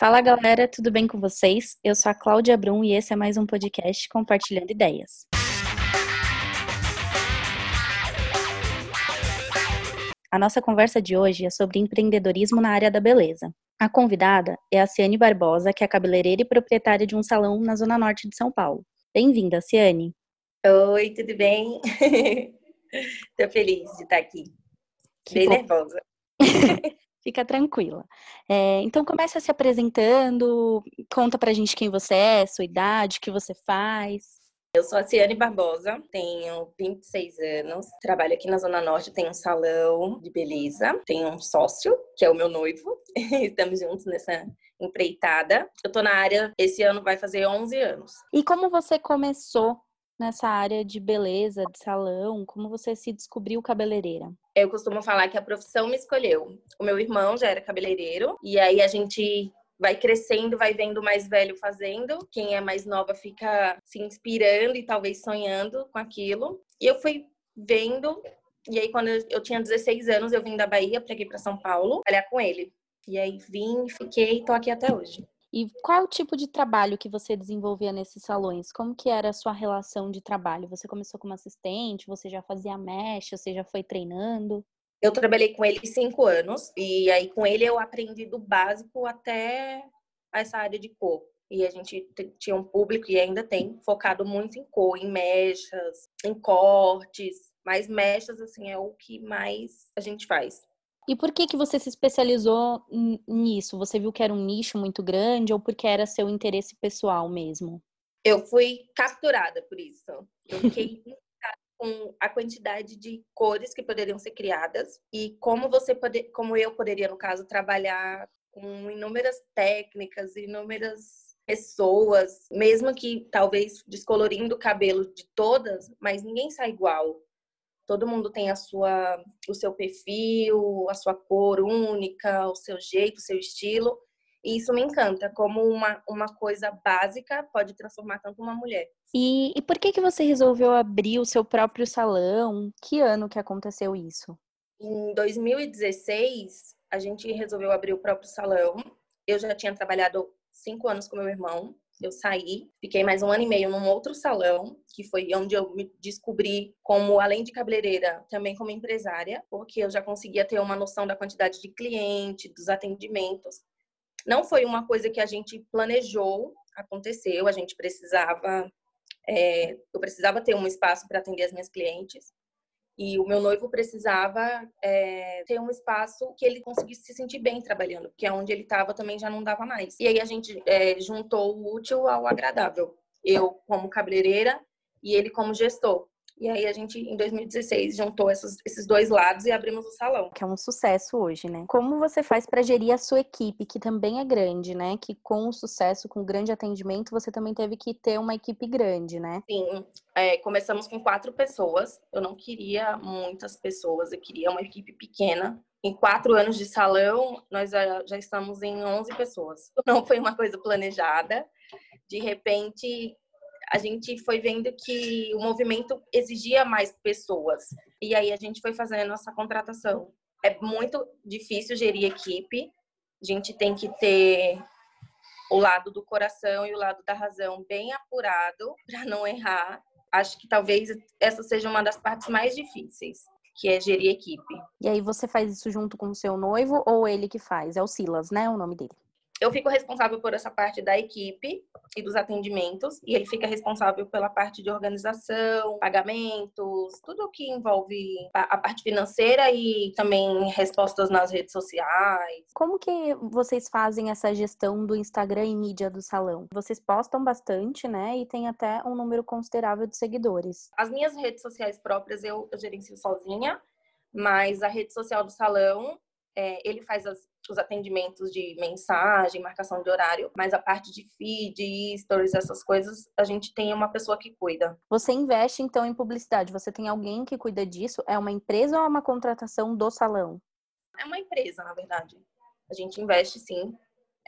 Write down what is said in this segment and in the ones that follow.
Fala galera, tudo bem com vocês? Eu sou a Cláudia Brum e esse é mais um podcast Compartilhando Ideias. A nossa conversa de hoje é sobre empreendedorismo na área da beleza. A convidada é a Ciane Barbosa, que é cabeleireira e proprietária de um salão na Zona Norte de São Paulo. Bem-vinda, Ciane. Oi, tudo bem? Estou feliz de estar aqui. Que bem bom. nervosa. Fica tranquila. É, então começa se apresentando, conta pra gente quem você é, sua idade, o que você faz. Eu sou a Ciane Barbosa, tenho 26 anos, trabalho aqui na Zona Norte, tenho um salão de beleza, tenho um sócio, que é o meu noivo, estamos juntos nessa empreitada. Eu tô na área, esse ano vai fazer 11 anos. E como você começou nessa área de beleza, de salão? Como você se descobriu cabeleireira? Eu costumo falar que a profissão me escolheu. O meu irmão já era cabeleireiro e aí a gente vai crescendo, vai vendo o mais velho fazendo. Quem é mais nova fica se inspirando e talvez sonhando com aquilo. E eu fui vendo e aí quando eu tinha 16 anos, eu vim da Bahia para aqui para São Paulo, trabalhar com ele. E aí vim, fiquei, tô aqui até hoje. E qual o tipo de trabalho que você desenvolvia nesses salões? Como que era a sua relação de trabalho? Você começou como assistente? Você já fazia mecha? Você já foi treinando? Eu trabalhei com ele cinco anos e aí com ele eu aprendi do básico até essa área de cor. E a gente tinha um público e ainda tem focado muito em cor, em mechas, em cortes. Mas mechas assim é o que mais a gente faz. E por que que você se especializou nisso? Você viu que era um nicho muito grande ou porque era seu interesse pessoal mesmo? Eu fui capturada por isso. Eu fiquei com a quantidade de cores que poderiam ser criadas e como você pode, como eu poderia no caso trabalhar com inúmeras técnicas, inúmeras pessoas, mesmo que talvez descolorindo o cabelo de todas, mas ninguém sai igual todo mundo tem a sua, o seu perfil, a sua cor única, o seu jeito, o seu estilo. E isso me encanta, como uma, uma coisa básica pode transformar tanto uma mulher. E, e por que, que você resolveu abrir o seu próprio salão? Que ano que aconteceu isso? Em 2016, a gente resolveu abrir o próprio salão. Eu já tinha trabalhado cinco anos com meu irmão eu saí, fiquei mais um ano e meio num outro salão, que foi onde eu me descobri como, além de cabeleireira, também como empresária, porque eu já conseguia ter uma noção da quantidade de cliente, dos atendimentos. Não foi uma coisa que a gente planejou, aconteceu, a gente precisava, é, eu precisava ter um espaço para atender as minhas clientes. E o meu noivo precisava é, ter um espaço que ele conseguisse se sentir bem trabalhando, porque onde ele estava também já não dava mais. E aí a gente é, juntou o útil ao agradável. Eu como cabeleireira e ele como gestor. E aí a gente, em 2016, juntou esses, esses dois lados e abrimos o salão. Que é um sucesso hoje, né? Como você faz para gerir a sua equipe, que também é grande, né? Que com o sucesso, com o grande atendimento, você também teve que ter uma equipe grande, né? Sim. É, começamos com quatro pessoas. Eu não queria muitas pessoas, eu queria uma equipe pequena. Em quatro anos de salão, nós já, já estamos em 11 pessoas. Não foi uma coisa planejada. De repente, a gente foi vendo que o movimento exigia mais pessoas. E aí a gente foi fazendo a nossa contratação. É muito difícil gerir equipe. A gente tem que ter o lado do coração e o lado da razão bem apurado para não errar. Acho que talvez essa seja uma das partes mais difíceis, que é gerir equipe. E aí você faz isso junto com o seu noivo ou ele que faz? É o Silas, né? O nome dele eu fico responsável por essa parte da equipe e dos atendimentos, e ele fica responsável pela parte de organização, pagamentos, tudo o que envolve a, parte financeira e também respostas nas redes sociais. Como que vocês fazem essa gestão do Instagram e mídia do salão? Vocês postam bastante, né? E tem até um número considerável de seguidores. As minhas redes sociais próprias eu, eu gerencio sozinha, mas a rede social do salão é, ele faz as, os atendimentos de mensagem, marcação de horário, mas a parte de feed, stories, essas coisas, a gente tem uma pessoa que cuida. Você investe então em publicidade? Você tem alguém que cuida disso? É uma empresa ou é uma contratação do salão? É uma empresa, na verdade. A gente investe sim.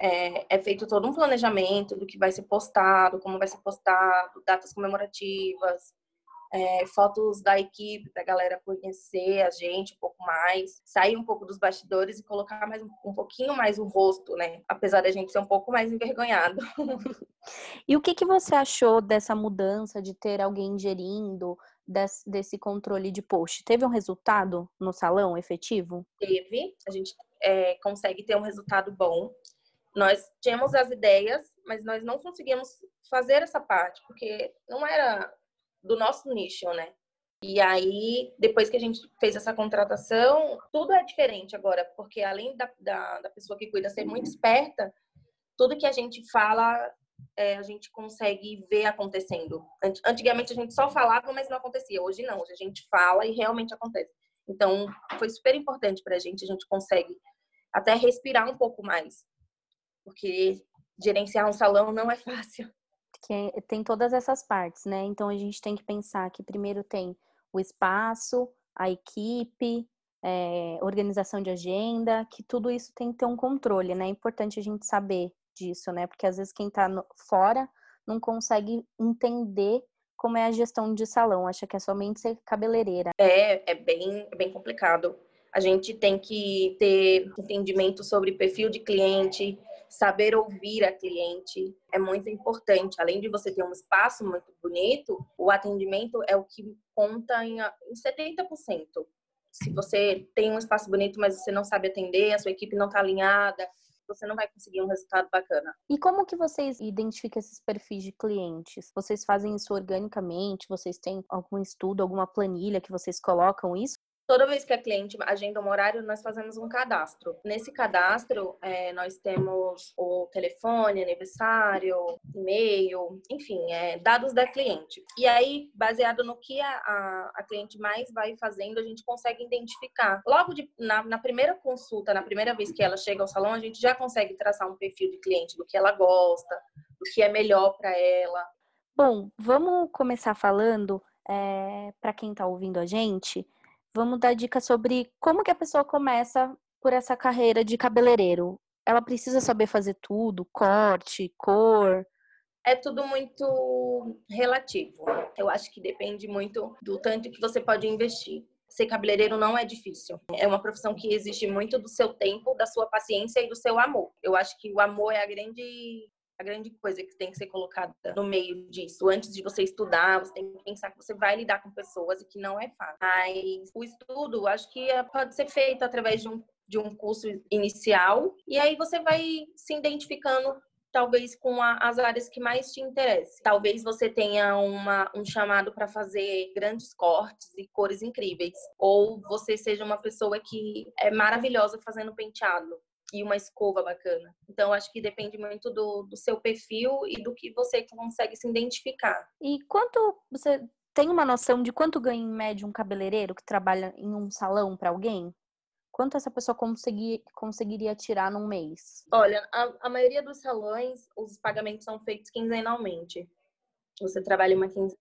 É, é feito todo um planejamento do que vai ser postado, como vai ser postado, datas comemorativas, é, fotos da equipe para a galera conhecer a gente um pouco mais, sair um pouco dos bastidores e colocar mais um, um pouquinho mais o rosto, né? Apesar da gente ser um pouco mais envergonhado. e o que, que você achou dessa mudança de ter alguém gerindo? Desse, desse controle de post? Teve um resultado no salão efetivo? Teve. A gente é, consegue ter um resultado bom. Nós tínhamos as ideias, mas nós não conseguimos fazer essa parte, porque não era do nosso nicho, né? E aí, depois que a gente fez essa contratação, tudo é diferente agora, porque além da, da, da pessoa que cuida ser muito esperta, tudo que a gente fala, é, a gente consegue ver acontecendo. Antigamente a gente só falava, mas não acontecia. Hoje não, hoje a gente fala e realmente acontece. Então, foi super importante para a gente, a gente consegue até respirar um pouco mais, porque gerenciar um salão não é fácil que tem todas essas partes, né? Então a gente tem que pensar que primeiro tem o espaço, a equipe, é, organização de agenda, que tudo isso tem que ter um controle, né? É importante a gente saber disso, né? Porque às vezes quem tá no, fora não consegue entender como é a gestão de salão, acha que é somente ser cabeleireira. É, é bem, é bem complicado. A gente tem que ter entendimento sobre perfil de cliente, saber ouvir a cliente é muito importante. Além de você ter um espaço muito bonito, o atendimento é o que conta em 70%. Se você tem um espaço bonito, mas você não sabe atender, a sua equipe não está alinhada, você não vai conseguir um resultado bacana. E como que vocês identificam esses perfis de clientes? Vocês fazem isso organicamente? Vocês têm algum estudo, alguma planilha que vocês colocam isso? Toda vez que a cliente agenda um horário, nós fazemos um cadastro. Nesse cadastro, é, nós temos o telefone, aniversário, e-mail, enfim, é, dados da cliente. E aí, baseado no que a, a, a, cliente mais vai fazendo, a gente consegue identificar. Logo de, na, na primeira consulta, na primeira vez que ela chega ao salão, a gente já consegue traçar um perfil de cliente, do que ela gosta, do que é melhor para ela. Bom, vamos começar falando é, para quem está ouvindo a gente vamos dar dicas sobre como que a pessoa começa por essa carreira de cabeleireiro. Ela precisa saber fazer tudo, corte, cor. É tudo muito relativo. Eu acho que depende muito do tanto que você pode investir. Ser cabeleireiro não é difícil. É uma profissão que exige muito do seu tempo, da sua paciência e do seu amor. Eu acho que o amor é a grande a grande coisa que tem que ser colocada no meio disso. Antes de você estudar, você tem que pensar que você vai lidar com pessoas e que não é fácil. Mas o estudo, acho que é, pode ser feito através de um, de um curso inicial e aí você vai se identificando talvez com a, as áreas que mais te interessam. Talvez você tenha uma, um chamado para fazer grandes cortes e cores incríveis, ou você seja uma pessoa que é maravilhosa fazendo penteado e uma escova bacana. Então, acho que depende muito do, do seu perfil e do que você consegue se identificar. E quanto você tem uma noção de quanto ganha em média um cabeleireiro que trabalha em um salão para alguém? Quanto essa pessoa conseguir, conseguiria tirar num mês? Olha, a, a maioria dos salões, os pagamentos são feitos quinzenalmente. Você trabalha uma quinzena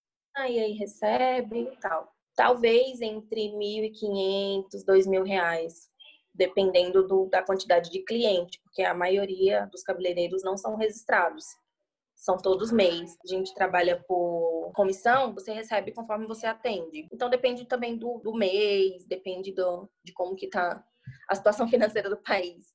e aí recebe e tal. Talvez entre 1.500, 2.000 reais dependendo do, da quantidade de cliente, porque a maioria dos cabeleireiros não são registrados. São todos mês. A gente trabalha por comissão, você recebe conforme você atende. Então depende também do, do mês, depende do, de como que tá a situação financeira do país.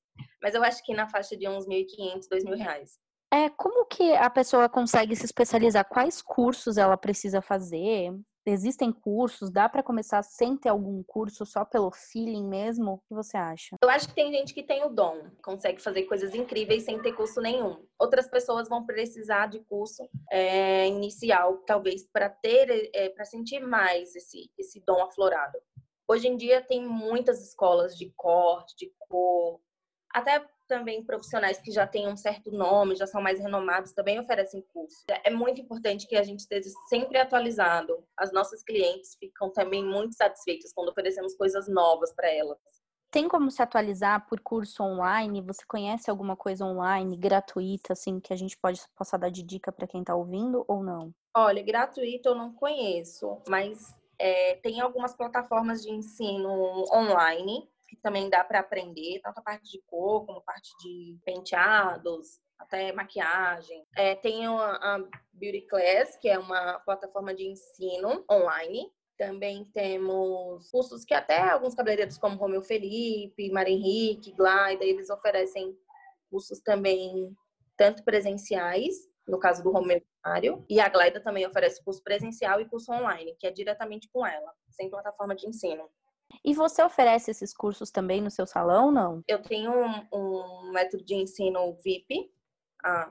Mas eu acho que na faixa de uns 1.500, 2.000 reais. É, como que a pessoa consegue se especializar? Quais cursos ela precisa fazer? Existem cursos? Dá para começar sem ter algum curso, só pelo feeling mesmo? O que você acha? Eu acho que tem gente que tem o dom, consegue fazer coisas incríveis sem ter curso nenhum. Outras pessoas vão precisar de curso é, inicial, talvez para ter, é, para sentir mais esse, esse dom aflorado. Hoje em dia tem muitas escolas de corte, de cor, até também profissionais que já têm um certo nome, já são mais renomados, também oferecem curso. É muito importante que a gente esteja sempre atualizado. As nossas clientes ficam também muito satisfeitas quando oferecemos coisas novas para elas. Tem como se atualizar por curso online? Você conhece alguma coisa online gratuita assim que a gente pode possa dar de dica para quem está ouvindo ou não? Olha, gratuito eu não conheço, mas é, tem algumas plataformas de ensino online que também dá para aprender, tanto a parte de cor como a parte de penteados, até maquiagem. É, tem a, a Beauty Class, que é uma plataforma de ensino online. Também temos cursos que até alguns cabeleireiros como Romeu Felipe, Maria Henrique, Glaida, eles oferecem cursos também tanto presenciais, no caso do Romeu e a Glaida também oferece curso presencial e curso online, que é diretamente com ela, sem plataforma de ensino. E você oferece esses cursos também no seu salão, não? Eu tenho um, um método de ensino VIP,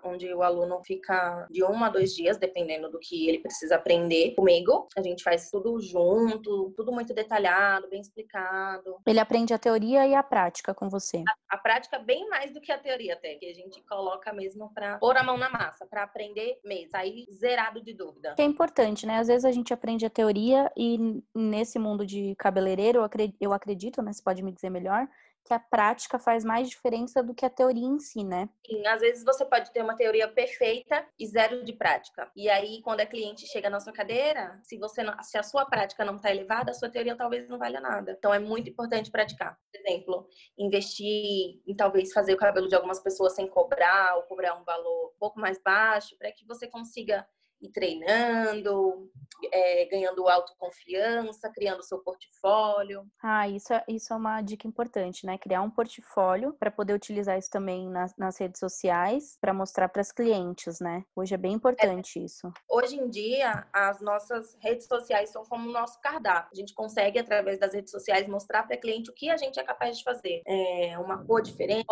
onde o aluno fica de um a dois dias, dependendo do que ele precisa aprender comigo. A gente faz tudo junto, tudo muito detalhado, bem explicado. Ele aprende a teoria e a prática com você. A, a prática bem mais do que a teoria até, que a gente coloca mesmo para pôr a mão na massa, para aprender mesmo, sair zerado de dúvida. Que é importante, né? Às vezes a gente aprende a teoria e nesse mundo de cabeleireiro, eu acredito, né? Você pode me dizer melhor, que a prática faz mais diferença do que a teoria em si, né? Sim, às vezes você pode ter uma teoria perfeita e zero de prática. E aí, quando a cliente chega na sua cadeira, se você não, se a sua prática não está elevada, a sua teoria talvez não valha nada. Então é muito importante praticar. Por exemplo, investir em talvez fazer o cabelo de algumas pessoas sem cobrar ou cobrar um valor um pouco mais baixo, para que você consiga ir treinando, é, ganhando autoconfiança, criando seu portfólio. Ah, isso é, isso é uma dica importante, né? Criar um portfólio para poder utilizar isso também nas, nas redes sociais para mostrar para as clientes, né? Hoje é bem importante é. isso. Hoje em dia, as nossas redes sociais são como o nosso cardápio. A gente consegue, através das redes sociais, mostrar para a cliente o que a gente é capaz de fazer. É uma cor diferente,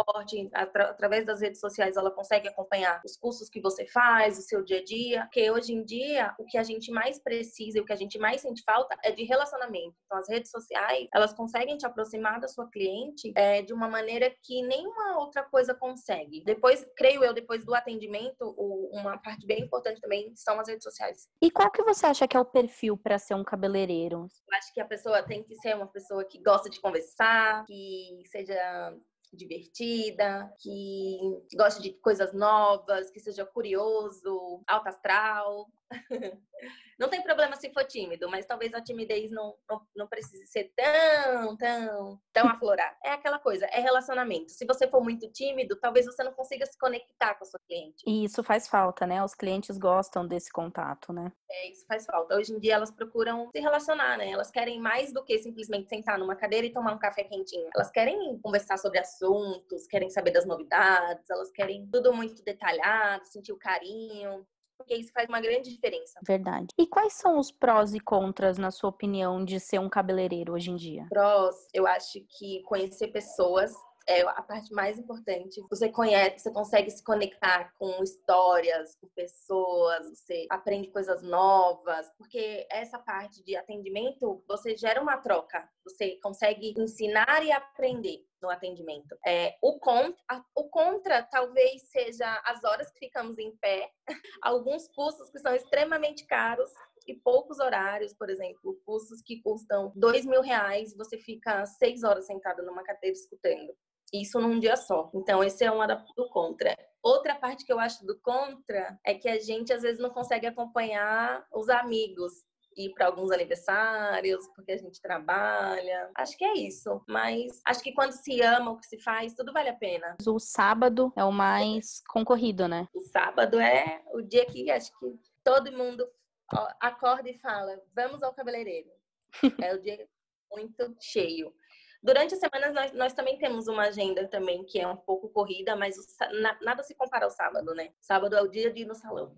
atra através das redes sociais ela consegue acompanhar os cursos que você faz, o seu dia a dia, porque hoje em dia o que a gente mais precisa e o que a gente mais sente falta é de relacionamento. Então, as redes sociais, elas conseguem te aproximar da sua cliente é, de uma maneira que nenhuma outra coisa consegue. Depois, creio eu, depois do atendimento, uma parte bem importante também são as redes sociais. E qual que você acha que é o perfil para ser um cabeleireiro? Eu acho que a pessoa tem que ser uma pessoa que gosta de conversar, que seja divertida, que gosta de coisas novas, que seja curioso, alto astral. Não tem problema se for tímido, mas talvez a timidez não, não, não, precise ser tão, tão, tão aflorada. É aquela coisa, é relacionamento. Se você for muito tímido, talvez você não consiga se conectar com a sua cliente. E isso faz falta, né? Os clientes gostam desse contato, né? É, isso faz falta. Hoje em dia elas procuram se relacionar, né? Elas querem mais do que simplesmente sentar numa cadeira e tomar um café quentinho. Elas querem conversar sobre assuntos, querem saber das novidades, elas querem tudo muito detalhado, sentir o carinho porque isso faz uma grande diferença. Verdade. E quais são os prós e contras, na sua opinião, de ser um cabeleireiro hoje em dia? Prós, eu acho que conhecer pessoas é a parte mais importante. Você conhece, você consegue se conectar com histórias, com pessoas, você aprende coisas novas, porque essa parte de atendimento, você gera uma troca, você consegue ensinar e aprender no atendimento. É, o, contra, o contra talvez seja as horas que ficamos em pé, alguns cursos que são extremamente caros, e poucos horários, por exemplo, cursos que custam dois mil reais, você fica seis horas sentado numa cadeira escutando. Isso num dia só. Então, esse é uma do contra. Outra parte que eu acho do contra é que a gente às vezes não consegue acompanhar os amigos ir para alguns aniversários, porque a gente trabalha. Acho que é isso. Mas acho que quando se ama o que se faz, tudo vale a pena. O sábado é o mais concorrido, né? O sábado é o dia que acho que todo mundo acorda e fala: vamos ao cabeleireiro. é o dia muito cheio. Durante a semana, nós, nós, também temos uma agenda também que é um pouco corrida, mas o, na, nada se compara ao sábado, né? Sábado é o dia de ir no salão.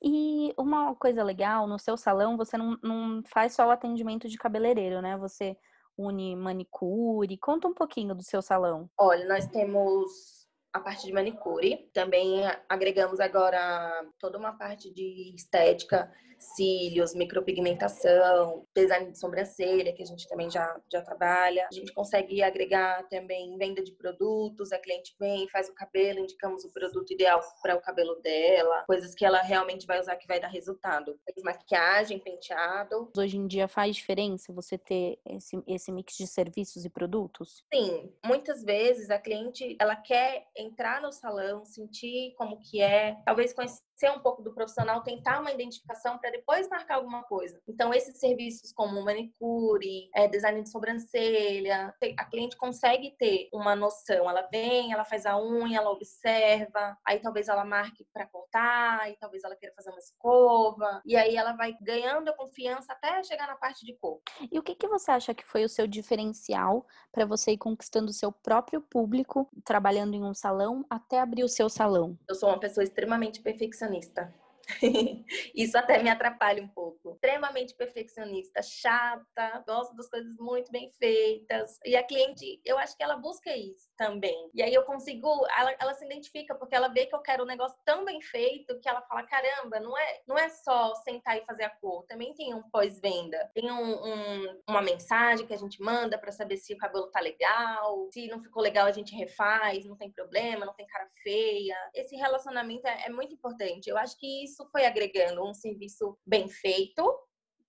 E uma coisa legal, no seu salão, você não, não faz só o atendimento de cabeleireiro, né? Você une manicure. Conta um pouquinho do seu salão. Olha, nós temos a parte de manicure. Também agregamos agora toda uma parte de estética cílios, micropigmentação, design de sobrancelha, que a gente também já, já trabalha. A gente consegue agregar também venda de produtos, a cliente vem, faz o cabelo, indicamos o produto ideal para o cabelo dela, coisas que ela realmente vai usar que vai dar resultado. Maquiagem, penteado. Hoje em dia faz diferença você ter esse, esse mix de serviços e produtos? Sim, muitas vezes a cliente ela quer entrar no salão, sentir como que é, talvez conhecer um pouco do profissional, tentar uma identificação para depois marcar alguma coisa. Então, esses serviços como manicure, é, design de sobrancelha, a cliente consegue ter uma noção. Ela vem, ela faz a unha, ela observa, aí talvez ela marque para cortar, aí talvez ela queira fazer uma escova, e aí ela vai ganhando a confiança até chegar na parte de cor. E o que, que você acha que foi o seu diferencial para você ir conquistando o seu próprio público, trabalhando em um salão, até abrir o seu salão? Eu sou uma pessoa extremamente perfeccionista. Isso até me atrapalha um pouco. Extremamente perfeccionista, chata, gosto das coisas muito bem feitas. E a cliente, eu acho que ela busca isso também. E aí eu consigo, ela, ela se identifica porque ela vê que eu quero um negócio tão bem feito que ela fala: caramba, não é, não é só sentar e fazer a cor, também tem um pós-venda. Tem um, um, uma mensagem que a gente manda para saber se o cabelo tá legal, se não ficou legal a gente refaz, não tem problema, não tem cara feia. Esse relacionamento é, é muito importante. Eu acho que isso isso foi agregando um serviço bem feito,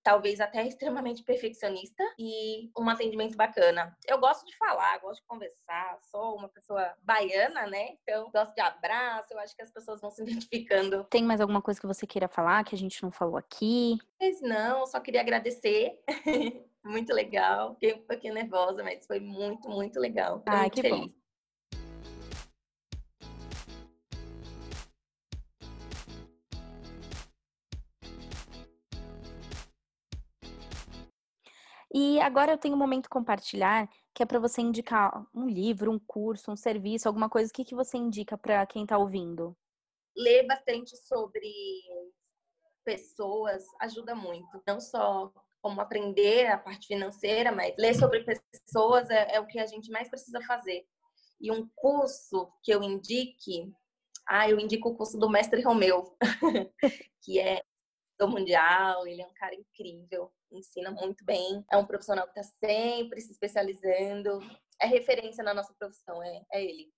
talvez até extremamente perfeccionista e um atendimento bacana. Eu gosto de falar, gosto de conversar, sou uma pessoa baiana, né? Então, gosto de abraço, eu acho que as pessoas vão se identificando. Tem mais alguma coisa que você queira falar que a gente não falou aqui? Mas não, só queria agradecer. muito legal. Fiquei um pouquinho nervosa, mas foi muito, muito legal. ah, muito que feliz. bom. E agora eu tenho um momento compartilhar, que é para você indicar um livro, um curso, um serviço, alguma coisa. O que, que você indica para quem está ouvindo? Ler bastante sobre pessoas ajuda muito. Não só como aprender a parte financeira, mas ler sobre pessoas é, é o que a gente mais precisa fazer. E um curso que eu indique, ah, eu indico o curso do Mestre Romeu, que é do Mundial, ele é um cara incrível ensina muito bem, é um profissional que está sempre se especializando, é referência na nossa profissão, é, é ele.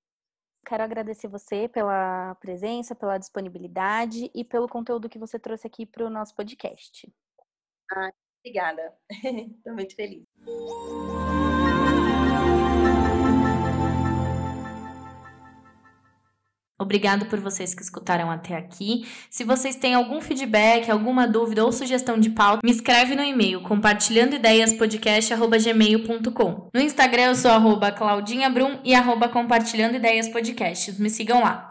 Quero agradecer você pela presença, pela disponibilidade e pelo conteúdo que você trouxe aqui para o nosso podcast. Ah, obrigada. Estou muito feliz. Obrigado por vocês que escutaram até aqui. Se vocês têm algum feedback, alguma dúvida ou sugestão de pauta, me escreve no e-mail compartilhandoideiaspodcast.gmail.com. No Instagram eu sou arroba claudinhabrum e arroba compartilhando ideias podcast. Me sigam lá.